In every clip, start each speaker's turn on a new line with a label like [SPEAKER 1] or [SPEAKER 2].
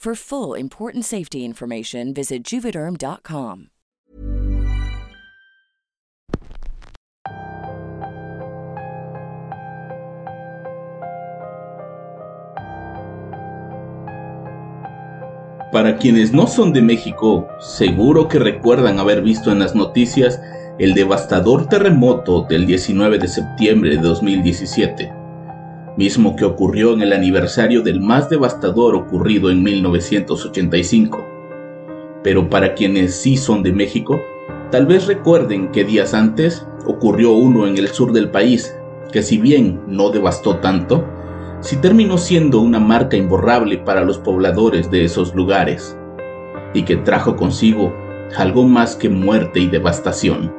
[SPEAKER 1] For full important safety information, visit juvederm.com.
[SPEAKER 2] Para quienes no son de México, seguro que recuerdan haber visto en las noticias el devastador terremoto del 19 de septiembre de 2017, mismo que ocurrió en el aniversario del más devastador ocurrido en 1985. Pero para quienes sí son de México, tal vez recuerden que días antes ocurrió uno en el sur del país, que si bien no devastó tanto, sí terminó siendo una marca imborrable para los pobladores de esos lugares, y que trajo consigo algo más que muerte y devastación.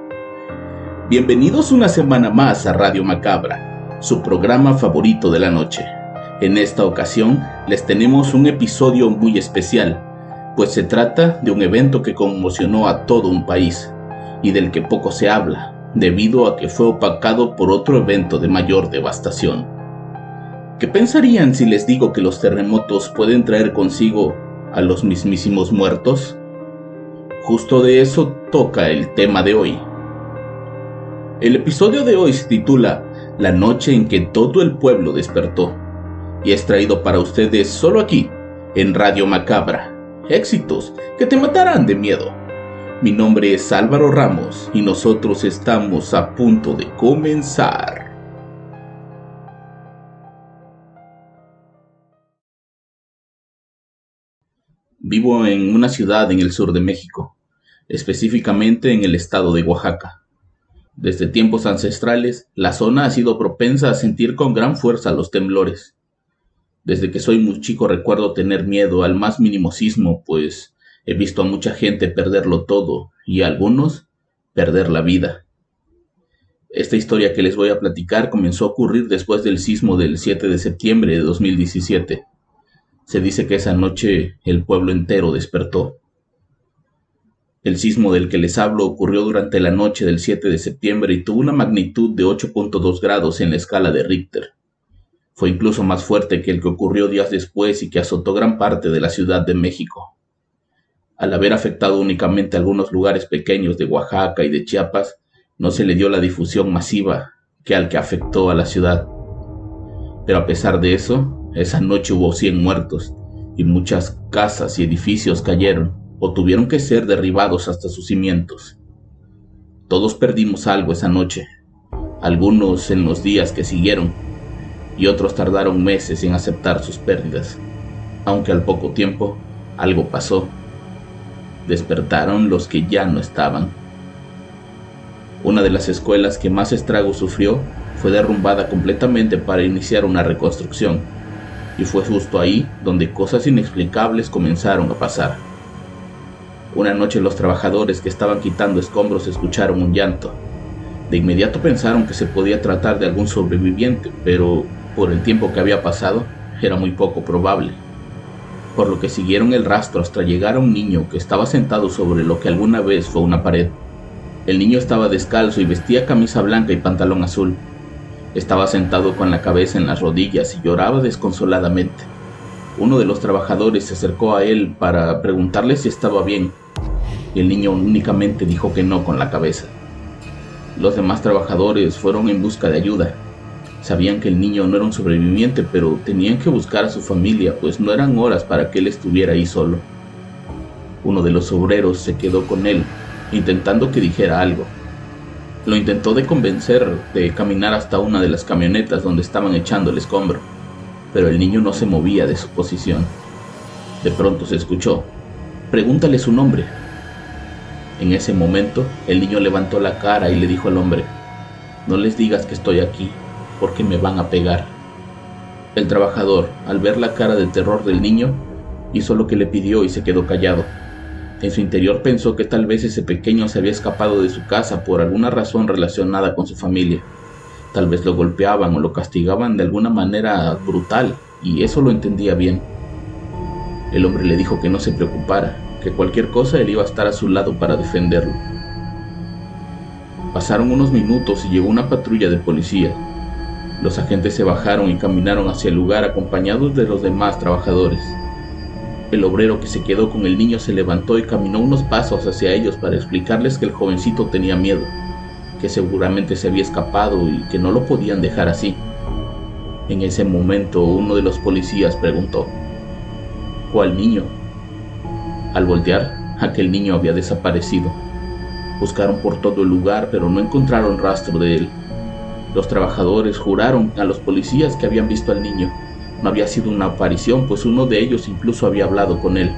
[SPEAKER 2] Bienvenidos una semana más a Radio Macabra, su programa favorito de la noche. En esta ocasión les tenemos un episodio muy especial, pues se trata de un evento que conmocionó a todo un país y del que poco se habla, debido a que fue opacado por otro evento de mayor devastación. ¿Qué pensarían si les digo que los terremotos pueden traer consigo a los mismísimos muertos? Justo de eso toca el tema de hoy. El episodio de hoy se titula La noche en que todo el pueblo despertó y es traído para ustedes solo aquí, en Radio Macabra. Éxitos que te matarán de miedo. Mi nombre es Álvaro Ramos y nosotros estamos a punto de comenzar. Vivo en una ciudad en el sur de México, específicamente en el estado de Oaxaca. Desde tiempos ancestrales, la zona ha sido propensa a sentir con gran fuerza los temblores. Desde que soy muy chico recuerdo tener miedo al más mínimo sismo, pues he visto a mucha gente perderlo todo y a algunos perder la vida. Esta historia que les voy a platicar comenzó a ocurrir después del sismo del 7 de septiembre de 2017. Se dice que esa noche el pueblo entero despertó. El sismo del que les hablo ocurrió durante la noche del 7 de septiembre y tuvo una magnitud de 8.2 grados en la escala de Richter. Fue incluso más fuerte que el que ocurrió días después y que azotó gran parte de la Ciudad de México. Al haber afectado únicamente algunos lugares pequeños de Oaxaca y de Chiapas, no se le dio la difusión masiva que al que afectó a la ciudad. Pero a pesar de eso, esa noche hubo 100 muertos y muchas casas y edificios cayeron o tuvieron que ser derribados hasta sus cimientos. Todos perdimos algo esa noche, algunos en los días que siguieron y otros tardaron meses en aceptar sus pérdidas, aunque al poco tiempo algo pasó. Despertaron los que ya no estaban. Una de las escuelas que más estrago sufrió fue derrumbada completamente para iniciar una reconstrucción y fue justo ahí donde cosas inexplicables comenzaron a pasar. Una noche los trabajadores que estaban quitando escombros escucharon un llanto. De inmediato pensaron que se podía tratar de algún sobreviviente, pero por el tiempo que había pasado era muy poco probable. Por lo que siguieron el rastro hasta llegar a un niño que estaba sentado sobre lo que alguna vez fue una pared. El niño estaba descalzo y vestía camisa blanca y pantalón azul. Estaba sentado con la cabeza en las rodillas y lloraba desconsoladamente. Uno de los trabajadores se acercó a él para preguntarle si estaba bien, el niño únicamente dijo que no con la cabeza. Los demás trabajadores fueron en busca de ayuda, Sabían que el niño no era un sobreviviente, pero tenían que buscar a su familia, pues no eran horas para que él estuviera ahí solo. Uno de los obreros se quedó con él, intentando que dijera algo. Lo intentó de convencer de caminar hasta una de las camionetas donde estaban echando el escombro, pero el niño no se movía de su posición. De pronto se escuchó, pregúntale su nombre. En ese momento, el niño levantó la cara y le dijo al hombre, no les digas que estoy aquí, porque me van a pegar. El trabajador, al ver la cara de terror del niño, hizo lo que le pidió y se quedó callado. En su interior pensó que tal vez ese pequeño se había escapado de su casa por alguna razón relacionada con su familia. Tal vez lo golpeaban o lo castigaban de alguna manera brutal, y eso lo entendía bien. El hombre le dijo que no se preocupara, que cualquier cosa él iba a estar a su lado para defenderlo. Pasaron unos minutos y llegó una patrulla de policía. Los agentes se bajaron y caminaron hacia el lugar acompañados de los demás trabajadores. El obrero que se quedó con el niño se levantó y caminó unos pasos hacia ellos para explicarles que el jovencito tenía miedo, que seguramente se había escapado y que no lo podían dejar así. En ese momento uno de los policías preguntó, ¿cuál niño? Al voltear, aquel niño había desaparecido. Buscaron por todo el lugar, pero no encontraron rastro de él. Los trabajadores juraron a los policías que habían visto al niño. No había sido una aparición, pues uno de ellos incluso había hablado con él.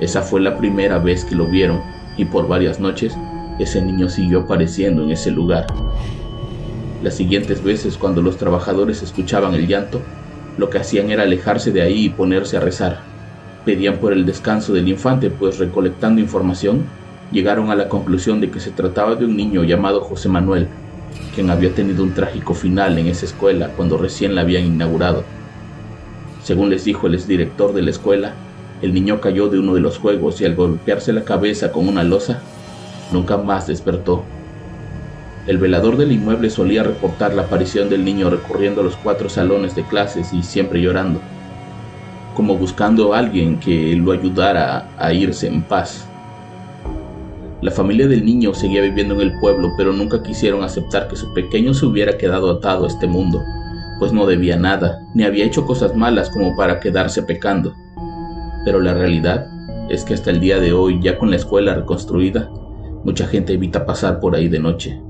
[SPEAKER 2] Esa fue la primera vez que lo vieron, y por varias noches ese niño siguió apareciendo en ese lugar. Las siguientes veces cuando los trabajadores escuchaban el llanto, lo que hacían era alejarse de ahí y ponerse a rezar. Pedían por el descanso del infante, pues recolectando información, llegaron a la conclusión de que se trataba de un niño llamado José Manuel, quien había tenido un trágico final en esa escuela cuando recién la habían inaugurado. Según les dijo el exdirector de la escuela, el niño cayó de uno de los juegos y al golpearse la cabeza con una losa, nunca más despertó. El velador del inmueble solía reportar la aparición del niño recorriendo los cuatro salones de clases y siempre llorando, como buscando a alguien que lo ayudara a irse en paz. La familia del niño seguía viviendo en el pueblo, pero nunca quisieron aceptar que su pequeño se hubiera quedado atado a este mundo, pues no debía nada, ni había hecho cosas malas como para quedarse pecando. Pero la realidad es que hasta el día de hoy, ya con la escuela reconstruida, mucha gente evita pasar por ahí de noche,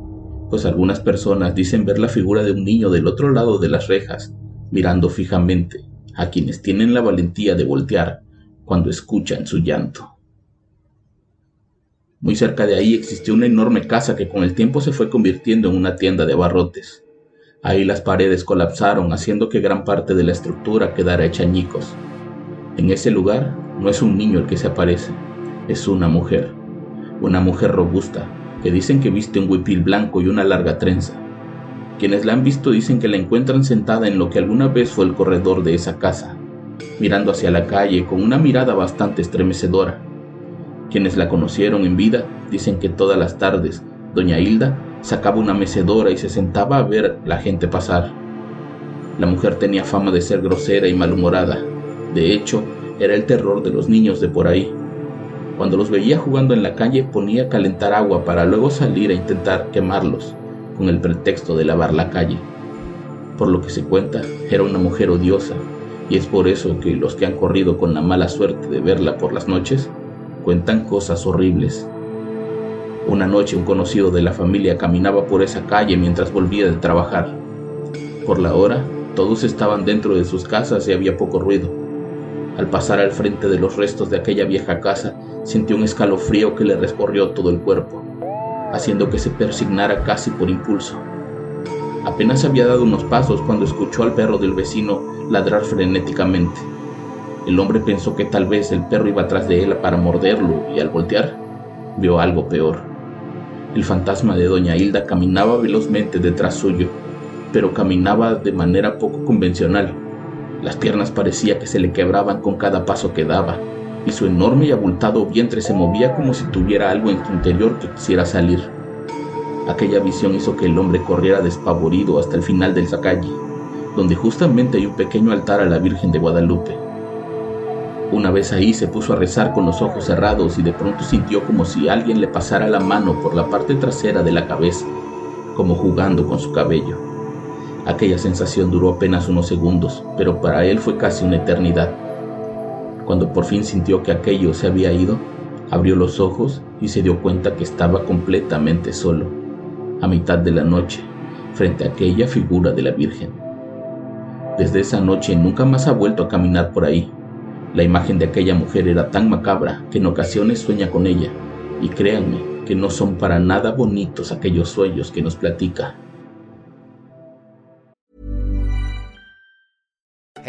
[SPEAKER 2] pues algunas personas dicen ver la figura de un niño del otro lado de las rejas, mirando fijamente a quienes tienen la valentía de voltear cuando escuchan su llanto. Muy cerca de ahí existió una enorme casa que con el tiempo se fue convirtiendo en una tienda de abarrotes. Ahí las paredes colapsaron, haciendo que gran parte de la estructura quedara hecha añicos. En ese lugar no es un niño el que se aparece, es una mujer. Una mujer robusta, que dicen que viste un huipil blanco y una larga trenza. Quienes la han visto dicen que la encuentran sentada en lo que alguna vez fue el corredor de esa casa, mirando hacia la calle con una mirada bastante estremecedora quienes la conocieron en vida dicen que todas las tardes doña Hilda sacaba una mecedora y se sentaba a ver la gente pasar. La mujer tenía fama de ser grosera y malhumorada. De hecho, era el terror de los niños de por ahí. Cuando los veía jugando en la calle ponía a calentar agua para luego salir a intentar quemarlos, con el pretexto de lavar la calle. Por lo que se cuenta, era una mujer odiosa, y es por eso que los que han corrido con la mala suerte de verla por las noches cuentan cosas horribles. Una noche un conocido de la familia caminaba por esa calle mientras volvía de trabajar. Por la hora, todos estaban dentro de sus casas y había poco ruido. Al pasar al frente de los restos de aquella vieja casa, sintió un escalofrío que le recorrió todo el cuerpo, haciendo que se persignara casi por impulso. Apenas había dado unos pasos cuando escuchó al perro del vecino ladrar frenéticamente. El hombre pensó que tal vez el perro iba atrás de él para morderlo y al voltear vio algo peor. El fantasma de doña Hilda caminaba velozmente detrás suyo, pero caminaba de manera poco convencional. Las piernas parecía que se le quebraban con cada paso que daba, y su enorme y abultado vientre se movía como si tuviera algo en su interior que quisiera salir. Aquella visión hizo que el hombre corriera despavorido hasta el final de esa calle, donde justamente hay un pequeño altar a la Virgen de Guadalupe. Una vez ahí se puso a rezar con los ojos cerrados y de pronto sintió como si alguien le pasara la mano por la parte trasera de la cabeza, como jugando con su cabello. Aquella sensación duró apenas unos segundos, pero para él fue casi una eternidad. Cuando por fin sintió que aquello se había ido, abrió los ojos y se dio cuenta que estaba completamente solo, a mitad de la noche, frente a aquella figura de la Virgen. Desde esa noche nunca más ha vuelto a caminar por ahí. La imagen de aquella mujer era tan macabra que en ocasiones sueña con ella, y créanme que no son para nada bonitos aquellos sueños que nos platica.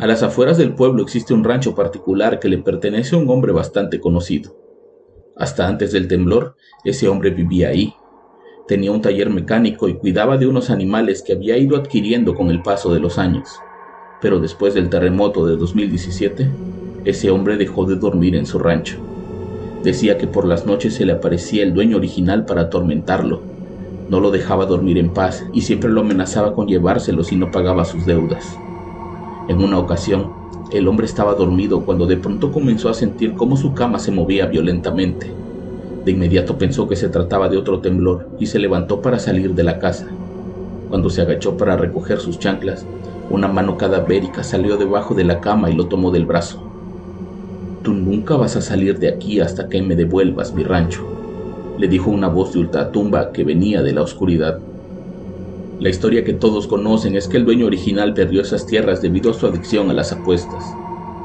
[SPEAKER 2] A las afueras del pueblo existe un rancho particular que le pertenece a un hombre bastante conocido. Hasta antes del temblor, ese hombre vivía ahí. Tenía un taller mecánico y cuidaba de unos animales que había ido adquiriendo con el paso de los años. Pero después del terremoto de 2017, ese hombre dejó de dormir en su rancho. Decía que por las noches se le aparecía el dueño original para atormentarlo. No lo dejaba dormir en paz y siempre lo amenazaba con llevárselo si no pagaba sus deudas. En una ocasión, el hombre estaba dormido cuando de pronto comenzó a sentir cómo su cama se movía violentamente. De inmediato pensó que se trataba de otro temblor y se levantó para salir de la casa. Cuando se agachó para recoger sus chanclas, una mano cadavérica salió debajo de la cama y lo tomó del brazo. Tú nunca vas a salir de aquí hasta que me devuelvas mi rancho, le dijo una voz de ultratumba que venía de la oscuridad. La historia que todos conocen es que el dueño original perdió esas tierras debido a su adicción a las apuestas.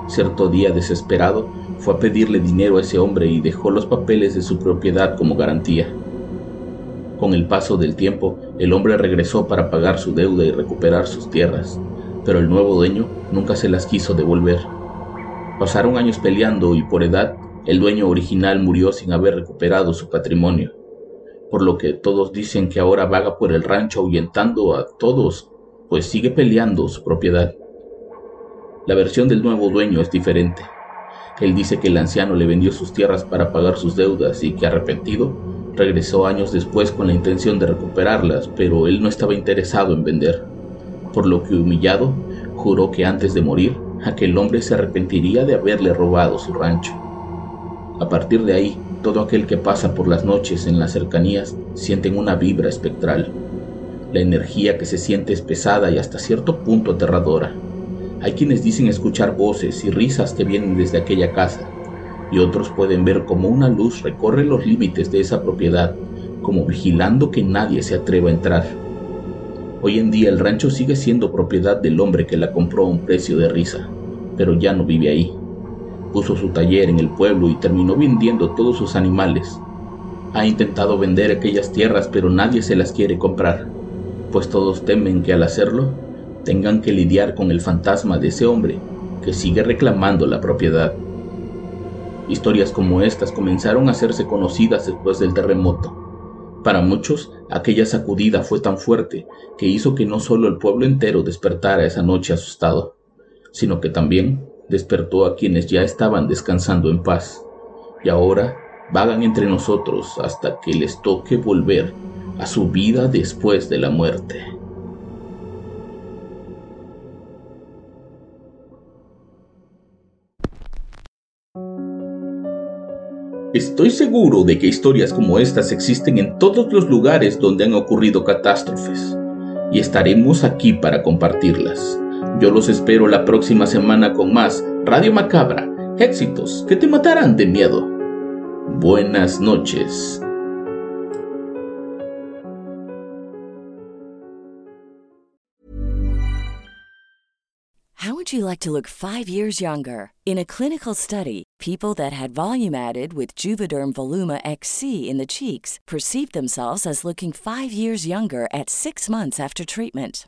[SPEAKER 2] Cierto día desesperado, fue a pedirle dinero a ese hombre y dejó los papeles de su propiedad como garantía. Con el paso del tiempo, el hombre regresó para pagar su deuda y recuperar sus tierras, pero el nuevo dueño nunca se las quiso devolver. Pasaron años peleando y por edad, el dueño original murió sin haber recuperado su patrimonio por lo que todos dicen que ahora vaga por el rancho ahuyentando a todos, pues sigue peleando su propiedad. La versión del nuevo dueño es diferente. Él dice que el anciano le vendió sus tierras para pagar sus deudas y que arrepentido, regresó años después con la intención de recuperarlas, pero él no estaba interesado en vender, por lo que humillado, juró que antes de morir, aquel hombre se arrepentiría de haberle robado su rancho. A partir de ahí, todo aquel que pasa por las noches en las cercanías siente una vibra espectral. La energía que se siente es pesada y hasta cierto punto aterradora. Hay quienes dicen escuchar voces y risas que vienen desde aquella casa, y otros pueden ver como una luz recorre los límites de esa propiedad, como vigilando que nadie se atreva a entrar. Hoy en día el rancho sigue siendo propiedad del hombre que la compró a un precio de risa, pero ya no vive ahí puso su taller en el pueblo y terminó vendiendo todos sus animales. Ha intentado vender aquellas tierras pero nadie se las quiere comprar, pues todos temen que al hacerlo tengan que lidiar con el fantasma de ese hombre que sigue reclamando la propiedad. Historias como estas comenzaron a hacerse conocidas después del terremoto. Para muchos, aquella sacudida fue tan fuerte que hizo que no solo el pueblo entero despertara esa noche asustado, sino que también despertó a quienes ya estaban descansando en paz, y ahora vagan entre nosotros hasta que les toque volver a su vida después de la muerte. Estoy seguro de que historias como estas existen en todos los lugares donde han ocurrido catástrofes, y estaremos aquí para compartirlas. Yo los espero la próxima semana con más Radio Macabra, éxitos que te matarán de miedo. Buenas noches.
[SPEAKER 1] How would you like to look five years younger? In a clinical study, people that had volume added with Juvederm Voluma XC in the cheeks perceived themselves as looking five years younger at six months after treatment